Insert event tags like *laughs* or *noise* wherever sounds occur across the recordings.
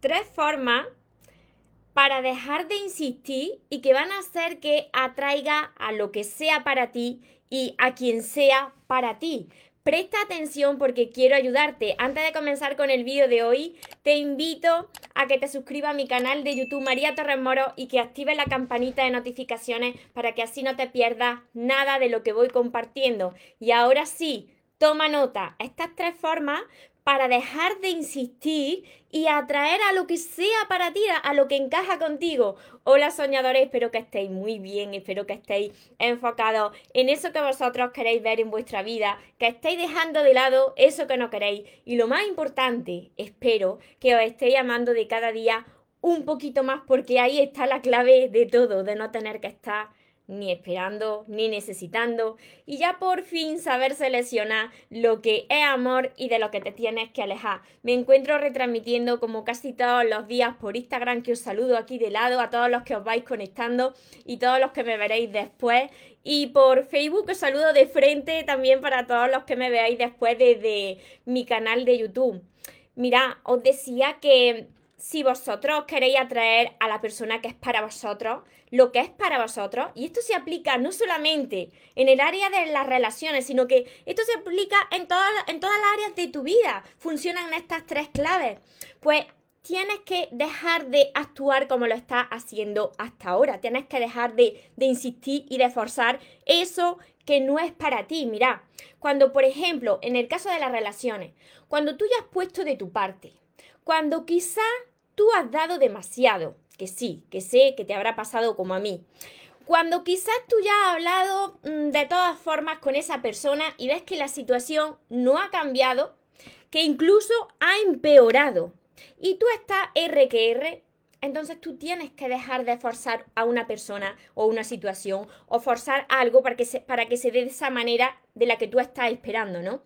tres formas para dejar de insistir y que van a hacer que atraiga a lo que sea para ti y a quien sea para ti. Presta atención porque quiero ayudarte. Antes de comenzar con el vídeo de hoy, te invito a que te suscribas a mi canal de YouTube María Torres Moro y que actives la campanita de notificaciones para que así no te pierdas nada de lo que voy compartiendo. Y ahora sí, toma nota. Estas tres formas para dejar de insistir y atraer a lo que sea para ti, a lo que encaja contigo. Hola soñadores, espero que estéis muy bien, espero que estéis enfocados en eso que vosotros queréis ver en vuestra vida, que estéis dejando de lado eso que no queréis. Y lo más importante, espero que os estéis amando de cada día un poquito más porque ahí está la clave de todo, de no tener que estar ni esperando, ni necesitando, y ya por fin saber seleccionar lo que es amor y de lo que te tienes que alejar. Me encuentro retransmitiendo como casi todos los días por Instagram, que os saludo aquí de lado, a todos los que os vais conectando y todos los que me veréis después. Y por Facebook os saludo de frente también para todos los que me veáis después desde mi canal de YouTube. Mira, os decía que si vosotros queréis atraer a la persona que es para vosotros, lo que es para vosotros, y esto se aplica no solamente en el área de las relaciones, sino que esto se aplica en todas, en todas las áreas de tu vida, funcionan estas tres claves, pues tienes que dejar de actuar como lo estás haciendo hasta ahora, tienes que dejar de, de insistir y de forzar eso que no es para ti. Mira, cuando por ejemplo, en el caso de las relaciones, cuando tú ya has puesto de tu parte, cuando quizá tú has dado demasiado, que sí, que sé que te habrá pasado como a mí. Cuando quizás tú ya has hablado mm, de todas formas con esa persona y ves que la situación no ha cambiado, que incluso ha empeorado, y tú estás R que R, entonces tú tienes que dejar de forzar a una persona o una situación o forzar algo para que se, para que se dé de esa manera de la que tú estás esperando, ¿no?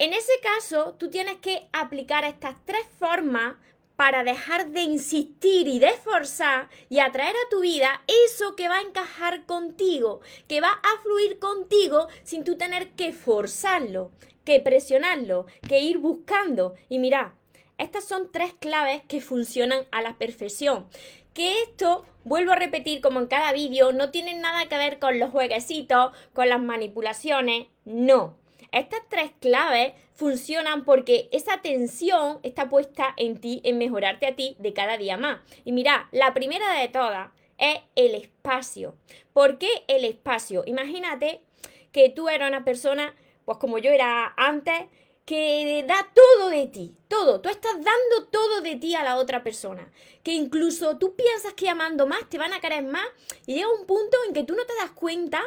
En ese caso, tú tienes que aplicar estas tres formas para dejar de insistir y de forzar y atraer a tu vida eso que va a encajar contigo, que va a fluir contigo sin tú tener que forzarlo, que presionarlo, que ir buscando. Y mira, estas son tres claves que funcionan a la perfección. Que esto, vuelvo a repetir como en cada vídeo, no tiene nada que ver con los jueguecitos, con las manipulaciones, no. Estas tres claves funcionan porque esa atención está puesta en ti, en mejorarte a ti de cada día más. Y mira, la primera de todas es el espacio. ¿Por qué el espacio? Imagínate que tú eras una persona, pues como yo era antes, que da todo de ti, todo, tú estás dando todo de ti a la otra persona, que incluso tú piensas que amando más te van a querer más y llega un punto en que tú no te das cuenta,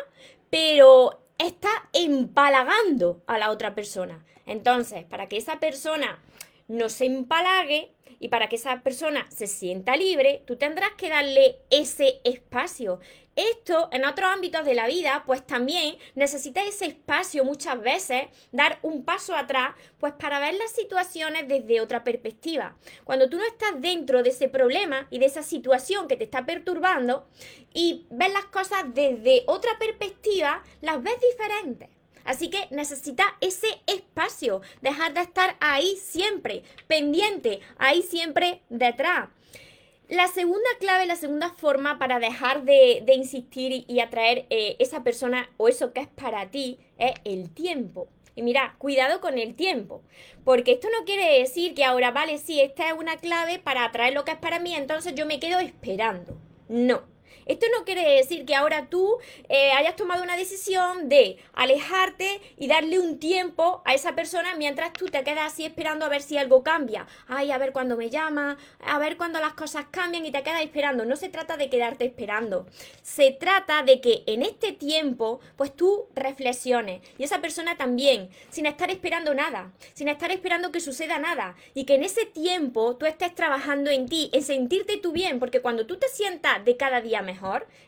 pero está empalagando a la otra persona. Entonces, para que esa persona no se empalague y para que esa persona se sienta libre, tú tendrás que darle ese espacio. Esto en otros ámbitos de la vida, pues también necesita ese espacio muchas veces, dar un paso atrás, pues para ver las situaciones desde otra perspectiva. Cuando tú no estás dentro de ese problema y de esa situación que te está perturbando y ves las cosas desde otra perspectiva, las ves diferentes. Así que necesita ese espacio, dejar de estar ahí siempre, pendiente, ahí siempre detrás. La segunda clave, la segunda forma para dejar de, insistir y, atraer eh, esa persona o eso que es para ti es el tiempo. Y mira, cuidado con el tiempo, porque esto no quiere decir que ahora, vale, sí, esta es una clave para atraer lo que es para mí, entonces yo me quedo esperando. No. Esto no quiere decir que ahora tú eh, hayas tomado una decisión de alejarte y darle un tiempo a esa persona mientras tú te quedas así esperando a ver si algo cambia. Ay, a ver cuándo me llama, a ver cuándo las cosas cambian y te quedas esperando. No se trata de quedarte esperando. Se trata de que en este tiempo, pues tú reflexiones y esa persona también, sin estar esperando nada, sin estar esperando que suceda nada y que en ese tiempo tú estés trabajando en ti, en sentirte tú bien, porque cuando tú te sientas de cada día mejor,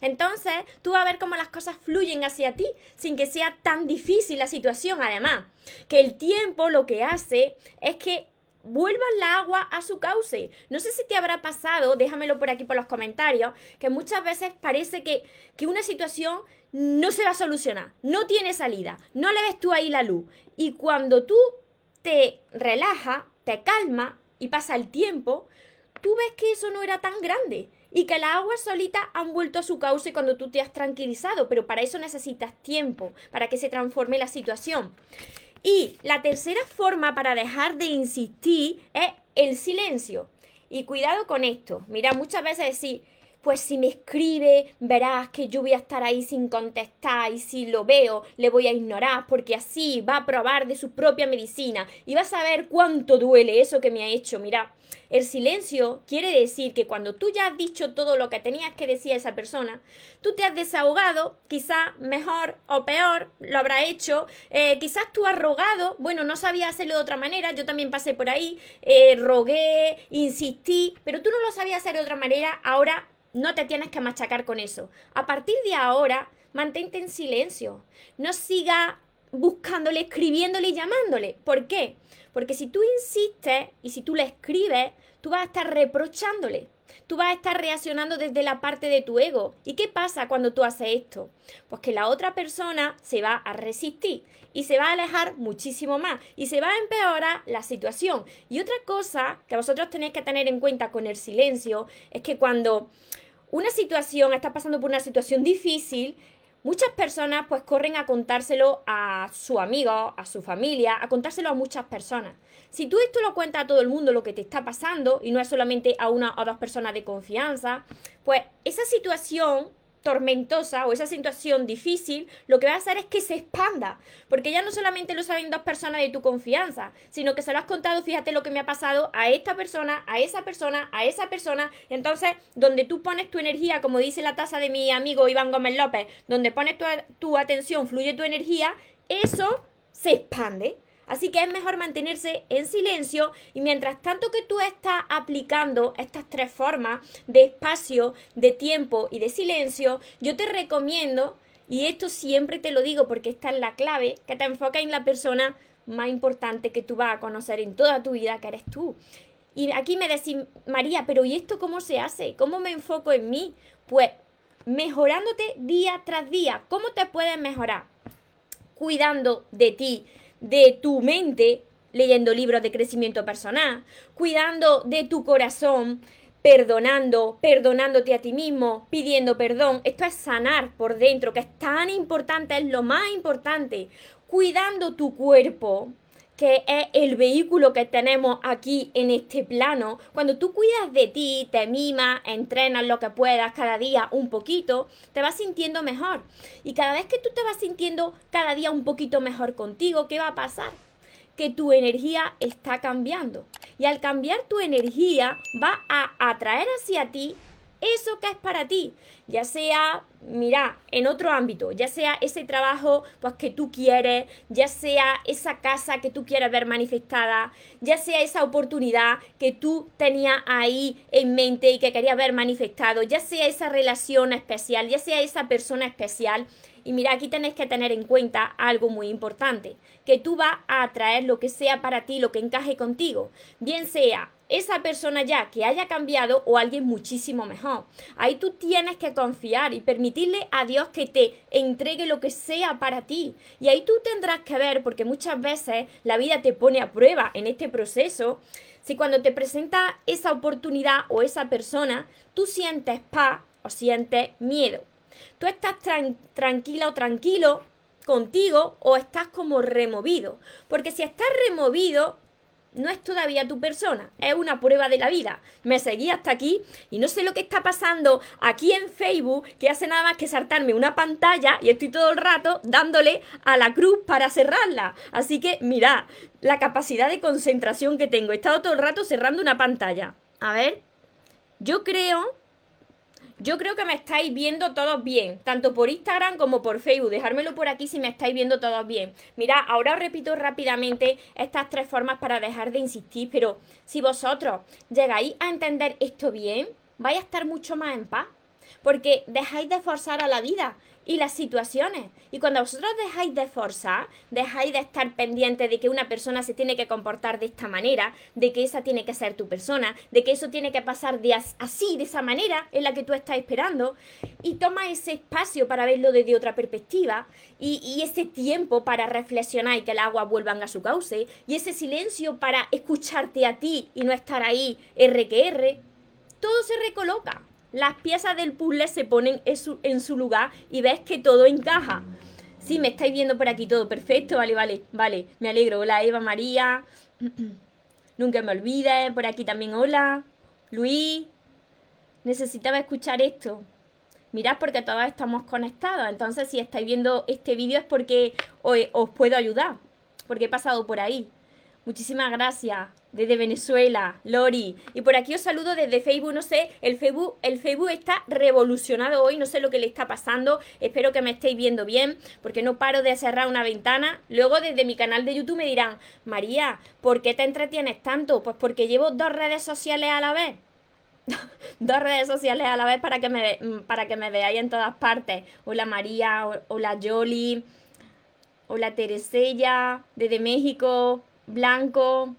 entonces tú vas a ver cómo las cosas fluyen hacia ti sin que sea tan difícil la situación. Además, que el tiempo lo que hace es que vuelva la agua a su cauce. No sé si te habrá pasado, déjamelo por aquí por los comentarios, que muchas veces parece que, que una situación no se va a solucionar, no tiene salida, no le ves tú ahí la luz. Y cuando tú te relajas, te calma y pasa el tiempo, tú ves que eso no era tan grande y que las aguas solitas han vuelto a su cauce cuando tú te has tranquilizado, pero para eso necesitas tiempo, para que se transforme la situación. Y la tercera forma para dejar de insistir es el silencio. Y cuidado con esto. Mira, muchas veces decir, pues si me escribe, verás que yo voy a estar ahí sin contestar y si lo veo, le voy a ignorar porque así va a probar de su propia medicina y va a saber cuánto duele eso que me ha hecho. Mira, el silencio quiere decir que cuando tú ya has dicho todo lo que tenías que decir a esa persona, tú te has desahogado, quizás mejor o peor lo habrá hecho, eh, quizás tú has rogado, bueno, no sabía hacerlo de otra manera, yo también pasé por ahí, eh, rogué, insistí, pero tú no lo sabías hacer de otra manera, ahora no te tienes que machacar con eso. A partir de ahora, mantente en silencio. No siga buscándole, escribiéndole y llamándole. ¿Por qué? Porque si tú insistes y si tú le escribes, tú vas a estar reprochándole. Tú vas a estar reaccionando desde la parte de tu ego. ¿Y qué pasa cuando tú haces esto? Pues que la otra persona se va a resistir y se va a alejar muchísimo más y se va a empeorar la situación. Y otra cosa que vosotros tenéis que tener en cuenta con el silencio es que cuando una situación, está pasando por una situación difícil, muchas personas pues corren a contárselo a su amigo, a su familia, a contárselo a muchas personas. Si tú esto lo cuentas a todo el mundo lo que te está pasando y no es solamente a una o dos personas de confianza, pues esa situación tormentosa o esa situación difícil, lo que va a hacer es que se expanda, porque ya no solamente lo saben dos personas de tu confianza, sino que se lo has contado, fíjate lo que me ha pasado a esta persona, a esa persona, a esa persona, entonces donde tú pones tu energía, como dice la taza de mi amigo Iván Gómez López, donde pones tu, tu atención, fluye tu energía, eso se expande. Así que es mejor mantenerse en silencio y mientras tanto que tú estás aplicando estas tres formas de espacio, de tiempo y de silencio, yo te recomiendo, y esto siempre te lo digo porque esta es la clave, que te enfoques en la persona más importante que tú vas a conocer en toda tu vida, que eres tú. Y aquí me decís, María, pero ¿y esto cómo se hace? ¿Cómo me enfoco en mí? Pues mejorándote día tras día. ¿Cómo te puedes mejorar? Cuidando de ti, de tu mente leyendo libros de crecimiento personal, cuidando de tu corazón, perdonando, perdonándote a ti mismo, pidiendo perdón. Esto es sanar por dentro, que es tan importante, es lo más importante. Cuidando tu cuerpo, que es el vehículo que tenemos aquí en este plano, cuando tú cuidas de ti, te mimas, entrenas lo que puedas cada día un poquito, te vas sintiendo mejor. Y cada vez que tú te vas sintiendo cada día un poquito mejor contigo, ¿qué va a pasar? Que tu energía está cambiando. Y al cambiar tu energía, va a atraer hacia ti eso que es para ti, ya sea, mira, en otro ámbito, ya sea ese trabajo pues que tú quieres, ya sea esa casa que tú quieres ver manifestada, ya sea esa oportunidad que tú tenías ahí en mente y que querías ver manifestado, ya sea esa relación especial, ya sea esa persona especial. Y mira, aquí tenés que tener en cuenta algo muy importante, que tú vas a atraer lo que sea para ti, lo que encaje contigo, bien sea esa persona ya que haya cambiado o alguien muchísimo mejor. Ahí tú tienes que confiar y permitirle a Dios que te entregue lo que sea para ti. Y ahí tú tendrás que ver, porque muchas veces la vida te pone a prueba en este proceso, si cuando te presenta esa oportunidad o esa persona, tú sientes paz o sientes miedo. Tú estás tranquila o tranquilo contigo o estás como removido. Porque si estás removido, no es todavía tu persona, es una prueba de la vida. Me seguí hasta aquí y no sé lo que está pasando aquí en Facebook, que hace nada más que saltarme una pantalla y estoy todo el rato dándole a la cruz para cerrarla. Así que mirad la capacidad de concentración que tengo. He estado todo el rato cerrando una pantalla. A ver, yo creo yo creo que me estáis viendo todos bien, tanto por Instagram como por Facebook. Dejármelo por aquí si me estáis viendo todos bien. Mira, ahora os repito rápidamente estas tres formas para dejar de insistir, pero si vosotros llegáis a entender esto bien, vais a estar mucho más en paz, porque dejáis de forzar a la vida y las situaciones. Y cuando vosotros dejáis de forzar, dejáis de estar pendiente de que una persona se tiene que comportar de esta manera, de que esa tiene que ser tu persona, de que eso tiene que pasar de así, de esa manera en la que tú estás esperando, y toma ese espacio para verlo desde otra perspectiva, y, y ese tiempo para reflexionar y que el agua vuelvan a su cauce, y ese silencio para escucharte a ti y no estar ahí R todo se recoloca. Las piezas del puzzle se ponen en su, lugar y ves que todo encaja. Sí, me estáis viendo por aquí todo perfecto, vale, vale, vale, me alegro. Hola Eva María, *clears throat* nunca me olvides, por aquí también hola, Luis, necesitaba escuchar esto. Mirad porque todas estamos conectados, entonces si estáis viendo este vídeo es porque os puedo ayudar, porque he pasado por ahí. Muchísimas gracias desde Venezuela, Lori. Y por aquí os saludo desde Facebook, no sé, el Facebook, el Facebook está revolucionado hoy, no sé lo que le está pasando, espero que me estéis viendo bien, porque no paro de cerrar una ventana. Luego desde mi canal de YouTube me dirán, María, ¿por qué te entretienes tanto? Pues porque llevo dos redes sociales a la vez. *laughs* dos redes sociales a la vez para que me, para que me veáis en todas partes. Hola María, hola Jolly, hola Teresella, desde México, Blanco,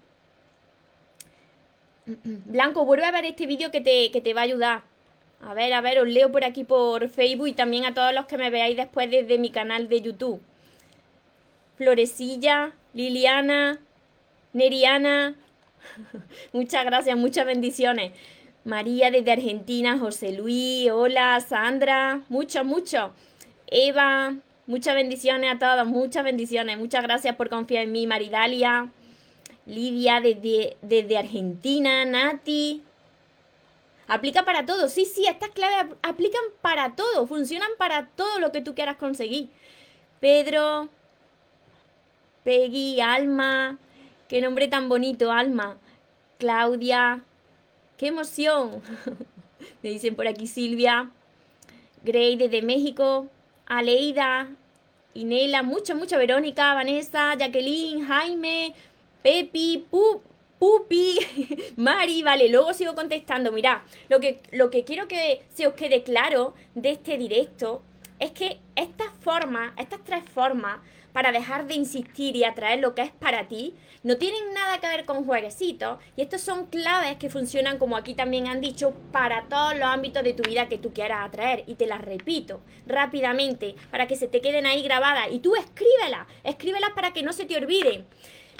Blanco, vuelve a ver este vídeo que te, que te va a ayudar. A ver, a ver, os leo por aquí por Facebook y también a todos los que me veáis después desde mi canal de YouTube. Florecilla, Liliana, Neriana. *laughs* muchas gracias, muchas bendiciones. María desde Argentina, José Luis, hola, Sandra, mucho, mucho. Eva, muchas bendiciones a todos, muchas bendiciones. Muchas gracias por confiar en mí, Maridalia. Lidia desde, desde Argentina, Nati. Aplica para todo. Sí, sí, estas claves aplican para todo. Funcionan para todo lo que tú quieras conseguir. Pedro, Peggy, Alma. Qué nombre tan bonito, Alma. Claudia. Qué emoción. *laughs* Me dicen por aquí Silvia. Grey desde México. Aleida. Inela, mucho, mucho. Verónica, Vanessa, Jacqueline, Jaime, Pepi, Pupi, *laughs* Mari, vale, luego sigo contestando. Mira, lo que, lo que quiero que se os quede claro de este directo es que estas formas, estas tres formas, para dejar de insistir y atraer lo que es para ti, no tienen nada que ver con jueguecitos y estos son claves que funcionan, como aquí también han dicho, para todos los ámbitos de tu vida que tú quieras atraer. Y te las repito rápidamente para que se te queden ahí grabadas y tú escríbelas, escríbelas para que no se te olviden.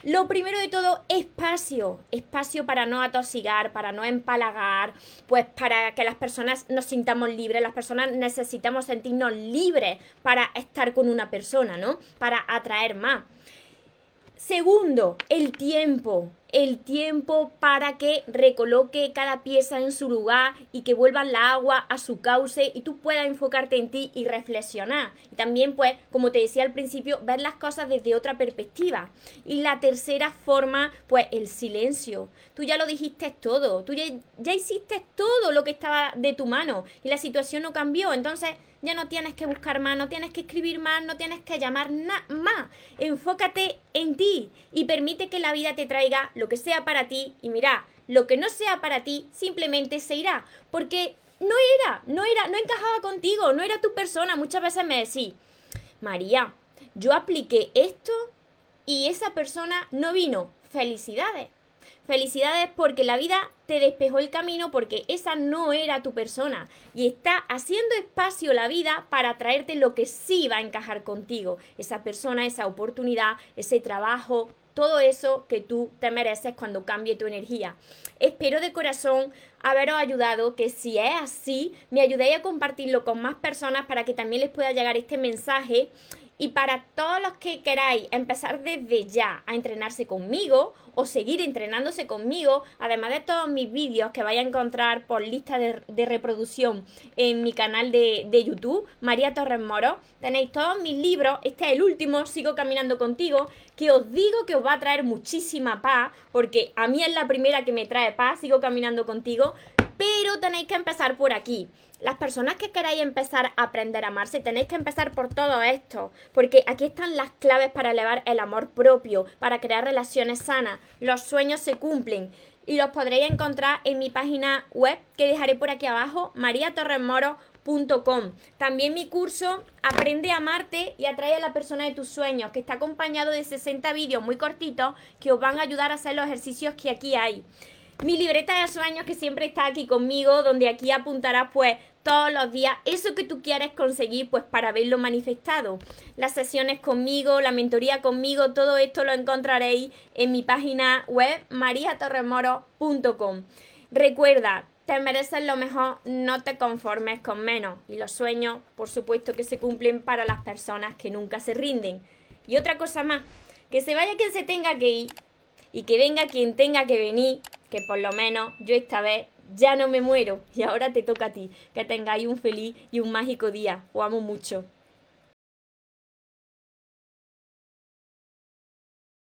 Lo primero de todo, espacio. Espacio para no atosigar, para no empalagar, pues para que las personas nos sintamos libres. Las personas necesitamos sentirnos libres para estar con una persona, ¿no? Para atraer más. Segundo, el tiempo. El tiempo para que recoloque cada pieza en su lugar y que vuelva la agua a su cauce y tú puedas enfocarte en ti y reflexionar. Y también, pues, como te decía al principio, ver las cosas desde otra perspectiva. Y la tercera forma, pues, el silencio. Tú ya lo dijiste todo. Tú ya, ya hiciste todo lo que estaba de tu mano y la situación no cambió. Entonces, ya no tienes que buscar más, no tienes que escribir más, no tienes que llamar nada más. Enfócate en ti y permite que la vida te traiga lo que sea para ti y mira, lo que no sea para ti simplemente se irá, porque no era, no era, no encajaba contigo, no era tu persona. Muchas veces me decís, María, yo apliqué esto y esa persona no vino. Felicidades. Felicidades porque la vida te despejó el camino porque esa no era tu persona y está haciendo espacio la vida para traerte lo que sí va a encajar contigo, esa persona, esa oportunidad, ese trabajo, todo eso que tú te mereces cuando cambie tu energía. Espero de corazón haberos ayudado, que si es así, me ayudéis a compartirlo con más personas para que también les pueda llegar este mensaje. Y para todos los que queráis empezar desde ya a entrenarse conmigo, o seguir entrenándose conmigo, además de todos mis vídeos que vais a encontrar por lista de, reproducción en mi canal de, de, YouTube, María Torres Moro. Tenéis todos mis libros, este es el último, Sigo Caminando Contigo, que os digo que os va a traer muchísima paz, porque a mí es la primera que me trae paz, Sigo Caminando Contigo, pero tenéis que empezar por aquí. Las personas que queráis empezar a aprender a amarse, tenéis que empezar por todo esto, porque aquí están las claves para elevar el amor propio, para crear relaciones sanas. Los sueños se cumplen y los podréis encontrar en mi página web que dejaré por aquí abajo, mariatorremoro.com. También mi curso Aprende a amarte y atrae a la persona de tus sueños, que está acompañado de 60 vídeos muy cortitos que os van a ayudar a hacer los ejercicios que aquí hay mi libreta de sueños que siempre está aquí conmigo, donde aquí apuntarás pues todos los días eso que tú quieres conseguir pues para verlo manifestado. Las sesiones conmigo, la mentoría conmigo, todo esto lo encontraréis en mi página web mariatorremoro.com. Recuerda, te mereces lo mejor, no te conformes con menos. Y los sueños, por supuesto, que se cumplen para las personas que nunca se rinden. Y otra cosa más, que se vaya quien se tenga que ir y que venga quien tenga que venir, que por lo menos yo esta vez ya no me muero y ahora te toca a ti. Que tengáis un feliz y un mágico día. Os amo mucho.